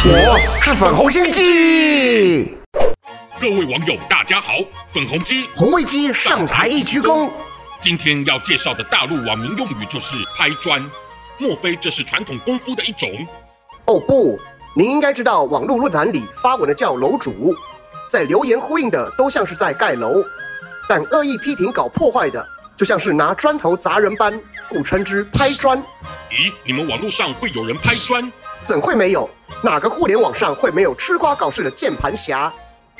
是粉红心机。各位网友，大家好，粉红鸡红卫鸡上台一鞠躬。今天要介绍的大陆网民用语就是拍砖，莫非这是传统功夫的一种？哦不，您应该知道，网络论坛里发文的叫楼主，在留言呼应的都像是在盖楼，但恶意批评搞破坏的，就像是拿砖头砸人般，故称之拍砖。咦，你们网络上会有人拍砖？怎会没有？哪个互联网上会没有吃瓜搞事的键盘侠？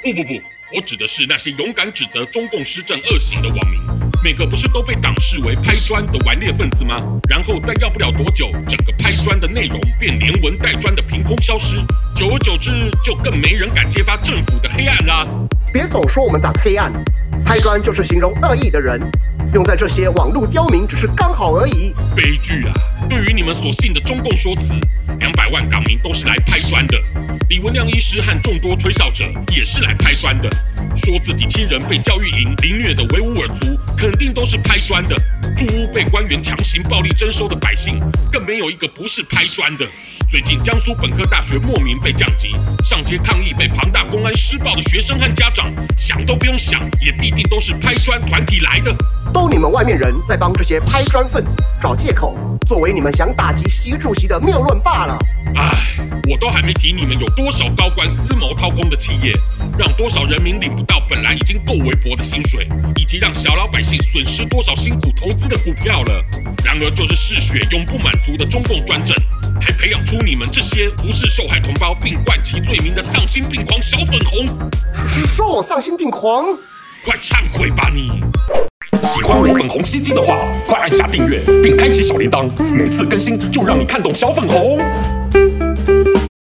不不不，我指的是那些勇敢指责中共施政恶行的网民，每个不是都被党视为拍砖的顽劣分子吗？然后再要不了多久，整个拍砖的内容便连文带砖的凭空消失，久而久之，就更没人敢揭发政府的黑暗啦。别总说我们党黑暗，拍砖就是形容恶意的人，用在这些网络刁民只是刚好而已。悲剧啊！对于你们所信的中共说辞，两百万港民都是来拍砖的。李文亮医师和众多吹哨者也是来拍砖的，说自己亲人被教育营凌虐的维吾尔族，肯定都是拍砖的。住屋被官员强行暴力征收的百姓，更没有一个不是拍砖的。最近江苏本科大学莫名被降级，上街抗议被庞大公安施暴的学生和家长，想都不用想，也必定都是拍砖团体来的。都你们外面人在帮这些拍砖分子找借口，作为你们想打击习主席的谬论罢了。唉，我都还没提你们有多少高官私谋掏空的企业，让多少人民领不到本来已经够微薄的薪水，以及让小老百姓损失多少辛苦投资的股票了。然而就是嗜血永不满足的中共专政，还培养出你们这些无视受害同胞并冠其罪名的丧心病狂小粉红。是说我丧心病狂？快忏悔吧你！喜欢我粉红心机的话，快按下订阅并开启小铃铛，每次更新就让你看懂小粉红。